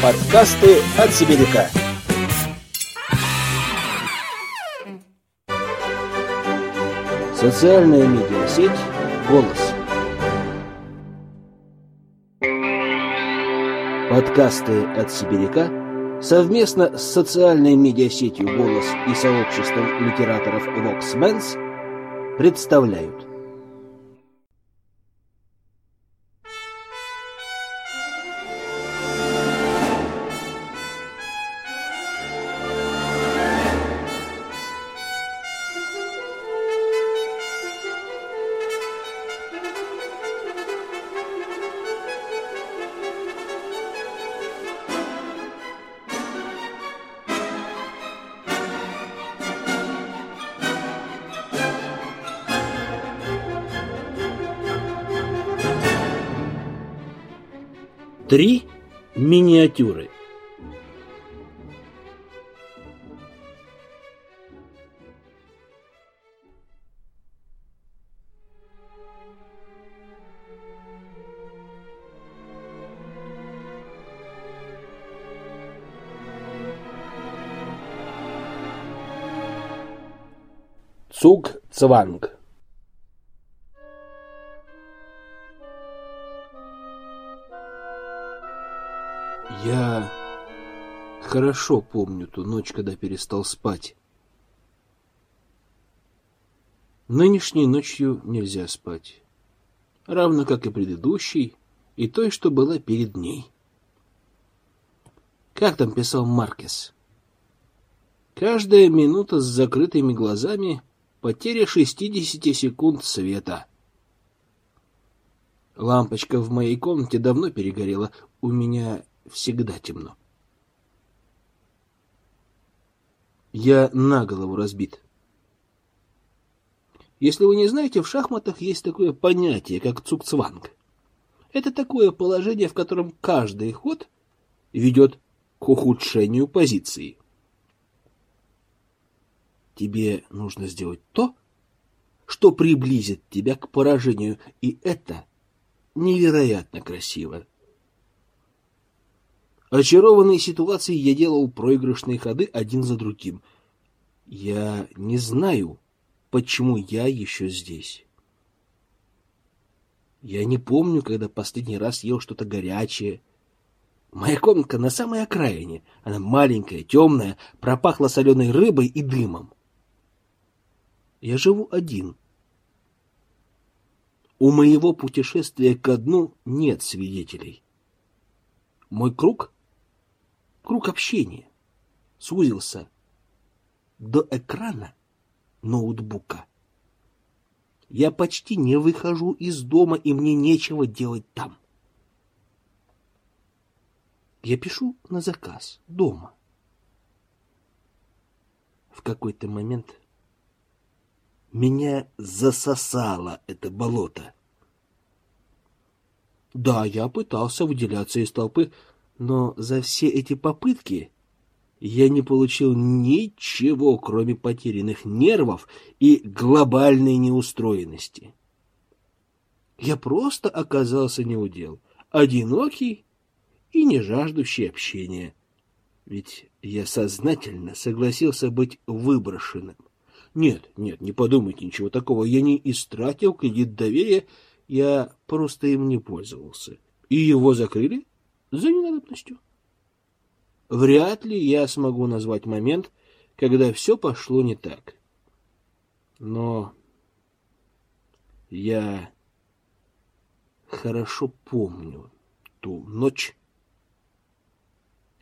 Подкасты от Сибиряка. Социальная медиасеть «Голос». Подкасты от Сибиряка совместно с социальной медиасетью «Голос» и сообществом литераторов «Воксменс» представляют Три миниатюры. Цуг Цванг хорошо помню ту ночь, когда перестал спать. Нынешней ночью нельзя спать, равно как и предыдущей, и той, что была перед ней. Как там писал Маркес? Каждая минута с закрытыми глазами — потеря 60 секунд света. Лампочка в моей комнате давно перегорела. У меня всегда темно. Я на голову разбит. Если вы не знаете, в шахматах есть такое понятие, как цукцванг. Это такое положение, в котором каждый ход ведет к ухудшению позиции. Тебе нужно сделать то, что приблизит тебя к поражению, и это невероятно красиво. Очарованный ситуацией, я делал проигрышные ходы один за другим. Я не знаю, почему я еще здесь. Я не помню, когда последний раз ел что-то горячее. Моя комнатка на самой окраине. Она маленькая, темная, пропахла соленой рыбой и дымом. Я живу один. У моего путешествия ко дну нет свидетелей. Мой круг Круг общения сузился до экрана ноутбука. Я почти не выхожу из дома, и мне нечего делать там. Я пишу на заказ дома. В какой-то момент меня засосало это болото. Да, я пытался выделяться из толпы, но за все эти попытки я не получил ничего, кроме потерянных нервов и глобальной неустроенности. Я просто оказался неудел, одинокий и не жаждущий общения. Ведь я сознательно согласился быть выброшенным. Нет, нет, не подумайте ничего такого. Я не истратил кредит доверия, я просто им не пользовался. И его закрыли за ненадобностью. Вряд ли я смогу назвать момент, когда все пошло не так. Но я хорошо помню ту ночь,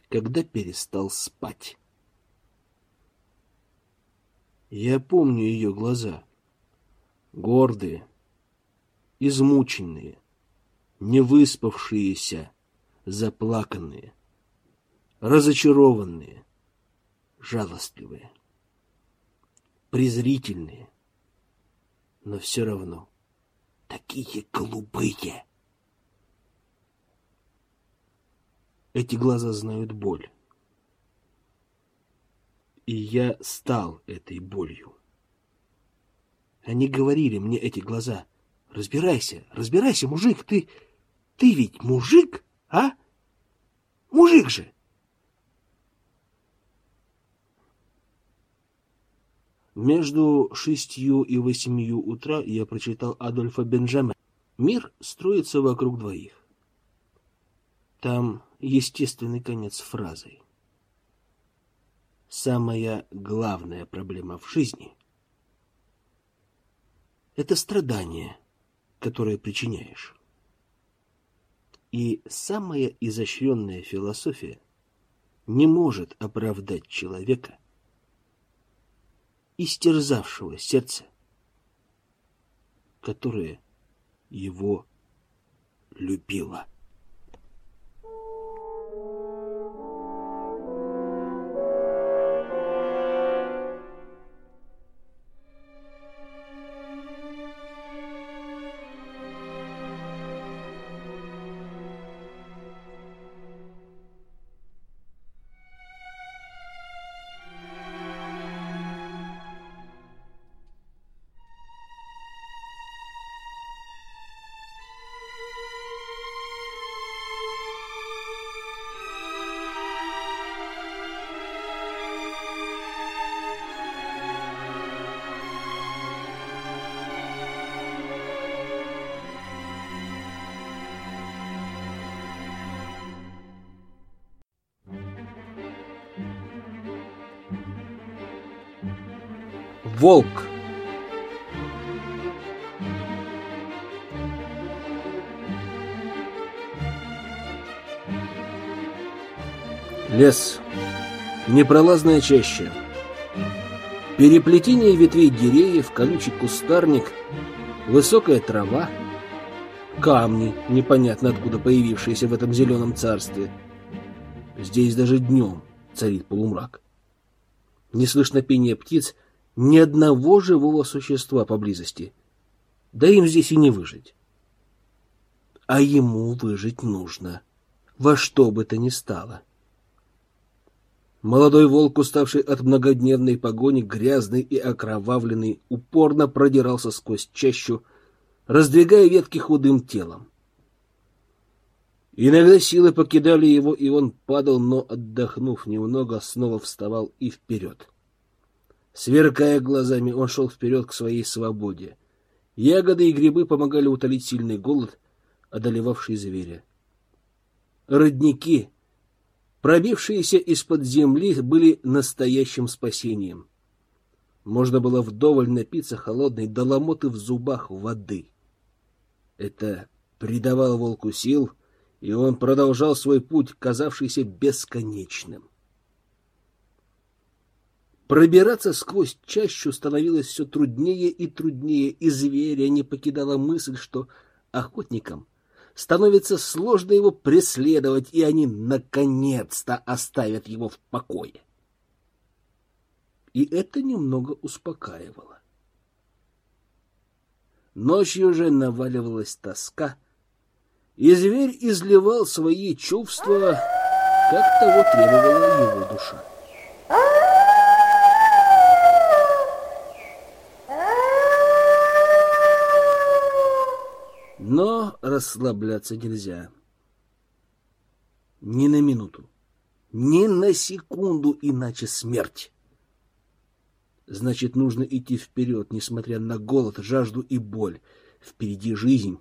когда перестал спать. Я помню ее глаза, гордые, измученные, невыспавшиеся, заплаканные, разочарованные, жалостливые, презрительные, но все равно такие голубые. Эти глаза знают боль. И я стал этой болью. Они говорили мне эти глаза, разбирайся, разбирайся, мужик, ты, ты ведь мужик? А? Мужик же! Между шестью и восемью утра я прочитал Адольфа Бенджамена. Мир строится вокруг двоих. Там естественный конец фразы. Самая главная проблема в жизни — это страдание, которое причиняешь. И самая изощренная философия не может оправдать человека — истерзавшего сердце, которое его любило. Волк. Лес. Непролазная чаща. Переплетение ветвей деревьев, колючий кустарник, высокая трава, камни, непонятно откуда появившиеся в этом зеленом царстве. Здесь даже днем царит полумрак. Не слышно пения птиц, ни одного живого существа поблизости. Да им здесь и не выжить. А ему выжить нужно, во что бы то ни стало. Молодой волк, уставший от многодневной погони, грязный и окровавленный, упорно продирался сквозь чащу, раздвигая ветки худым телом. Иногда силы покидали его, и он падал, но, отдохнув немного, снова вставал и вперед. Сверкая глазами, он шел вперед к своей свободе. Ягоды и грибы помогали утолить сильный голод, одолевавший зверя. Родники, пробившиеся из-под земли, были настоящим спасением. Можно было вдоволь напиться холодной доломоты в зубах воды. Это придавало волку сил, и он продолжал свой путь, казавшийся бесконечным. Пробираться сквозь чащу становилось все труднее и труднее, и зверя не покидала мысль, что охотникам становится сложно его преследовать, и они наконец-то оставят его в покое. И это немного успокаивало. Ночью же наваливалась тоска, и зверь изливал свои чувства, как того требовала его душа. Но расслабляться нельзя. Ни на минуту, ни на секунду, иначе смерть. Значит, нужно идти вперед, несмотря на голод, жажду и боль. Впереди жизнь.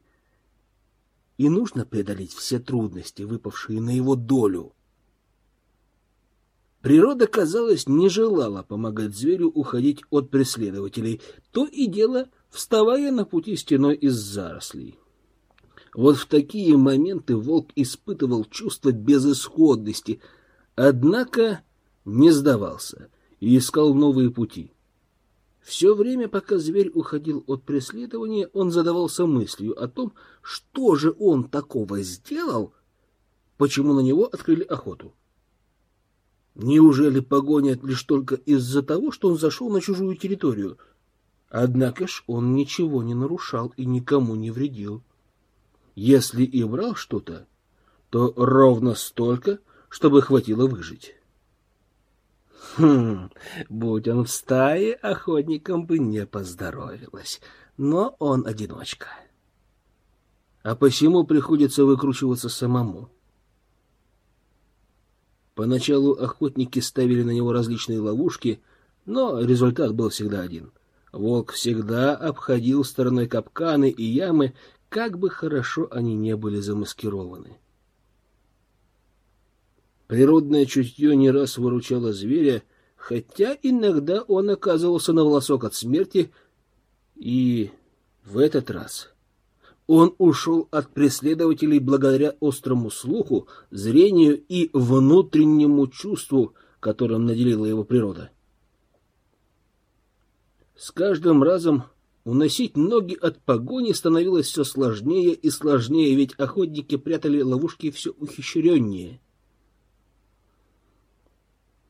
И нужно преодолеть все трудности, выпавшие на его долю. Природа, казалось, не желала помогать зверю уходить от преследователей, то и дело вставая на пути стеной из зарослей. Вот в такие моменты волк испытывал чувство безысходности, однако не сдавался и искал новые пути. Все время, пока зверь уходил от преследования, он задавался мыслью о том, что же он такого сделал, почему на него открыли охоту. Неужели погонят лишь только из-за того, что он зашел на чужую территорию? Однако ж он ничего не нарушал и никому не вредил. Если и брал что-то, то ровно столько, чтобы хватило выжить. Хм, будь он в стае, охотникам бы не поздоровилось. Но он одиночка. А посему приходится выкручиваться самому. Поначалу охотники ставили на него различные ловушки, но результат был всегда один. Волк всегда обходил стороной капканы и ямы, как бы хорошо они не были замаскированы. Природное чутье не раз выручало зверя, хотя иногда он оказывался на волосок от смерти, и в этот раз он ушел от преследователей благодаря острому слуху, зрению и внутреннему чувству, которым наделила его природа. С каждым разом уносить ноги от погони становилось все сложнее и сложнее, ведь охотники прятали ловушки все ухищреннее.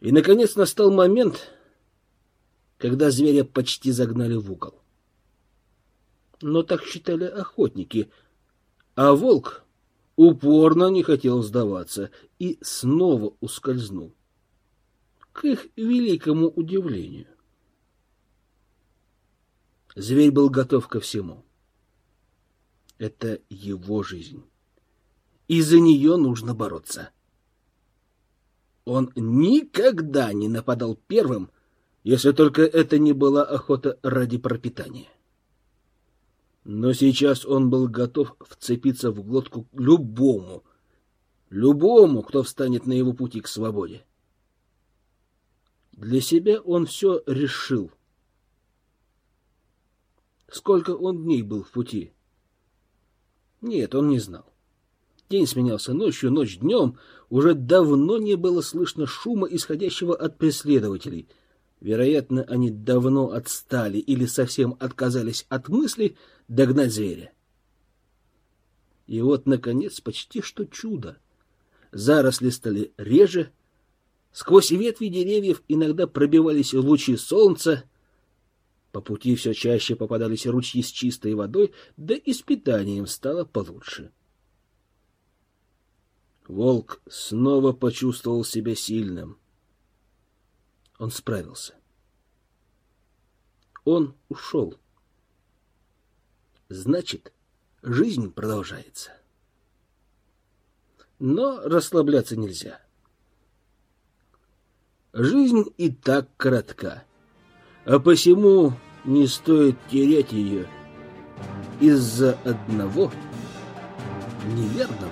И, наконец, настал момент, когда зверя почти загнали в угол но так считали охотники, а волк упорно не хотел сдаваться и снова ускользнул. К их великому удивлению. Зверь был готов ко всему. Это его жизнь. И за нее нужно бороться. Он никогда не нападал первым, если только это не была охота ради пропитания. Но сейчас он был готов вцепиться в глотку любому, любому, кто встанет на его пути к свободе. Для себя он все решил. Сколько он дней был в пути? Нет, он не знал. День сменялся ночью, ночь днем. Уже давно не было слышно шума, исходящего от преследователей. Вероятно, они давно отстали или совсем отказались от мысли — догнать зверя. И вот, наконец, почти что чудо. Заросли стали реже, сквозь ветви деревьев иногда пробивались лучи солнца, по пути все чаще попадались ручьи с чистой водой, да и с питанием стало получше. Волк снова почувствовал себя сильным. Он справился. Он ушел значит, жизнь продолжается. Но расслабляться нельзя. Жизнь и так коротка, а посему не стоит терять ее из-за одного неверного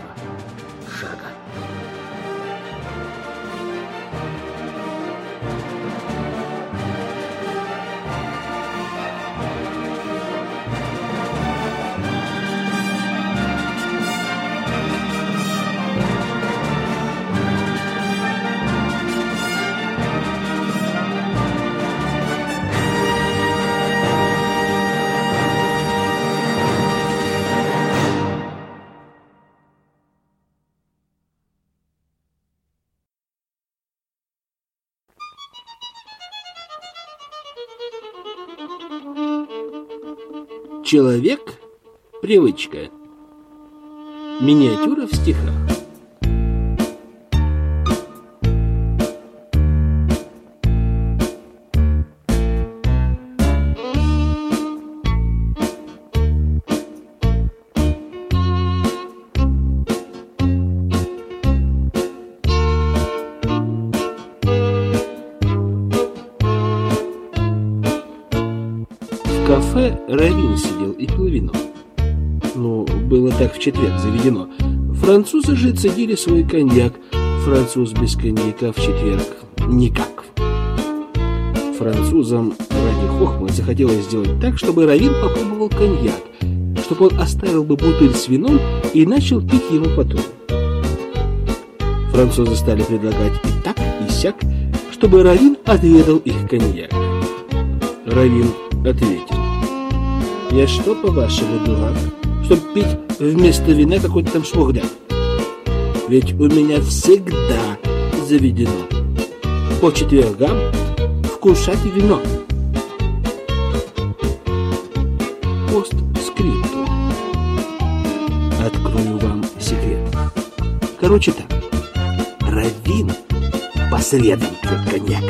Человек – привычка. Миниатюра в стихах. Кафе Равин сидел и пил вино. Ну, было так в четверг заведено. Французы же цедили свой коньяк. Француз без коньяка в четверг никак. Французам ради хохмы захотелось сделать так, чтобы Равин попробовал коньяк, чтобы он оставил бы бутыль с вином и начал пить его потом. Французы стали предлагать и так, и сяк, чтобы Равин отведал их коньяк. Равин ответил. Я что, по-вашему, дурак? Чтоб пить вместо вина какой-то там шмугдяк? Ведь у меня всегда заведено по четвергам вкушать вино. Пост скрипту. Открою вам секрет. Короче так. Равин посредом пьет коньяк.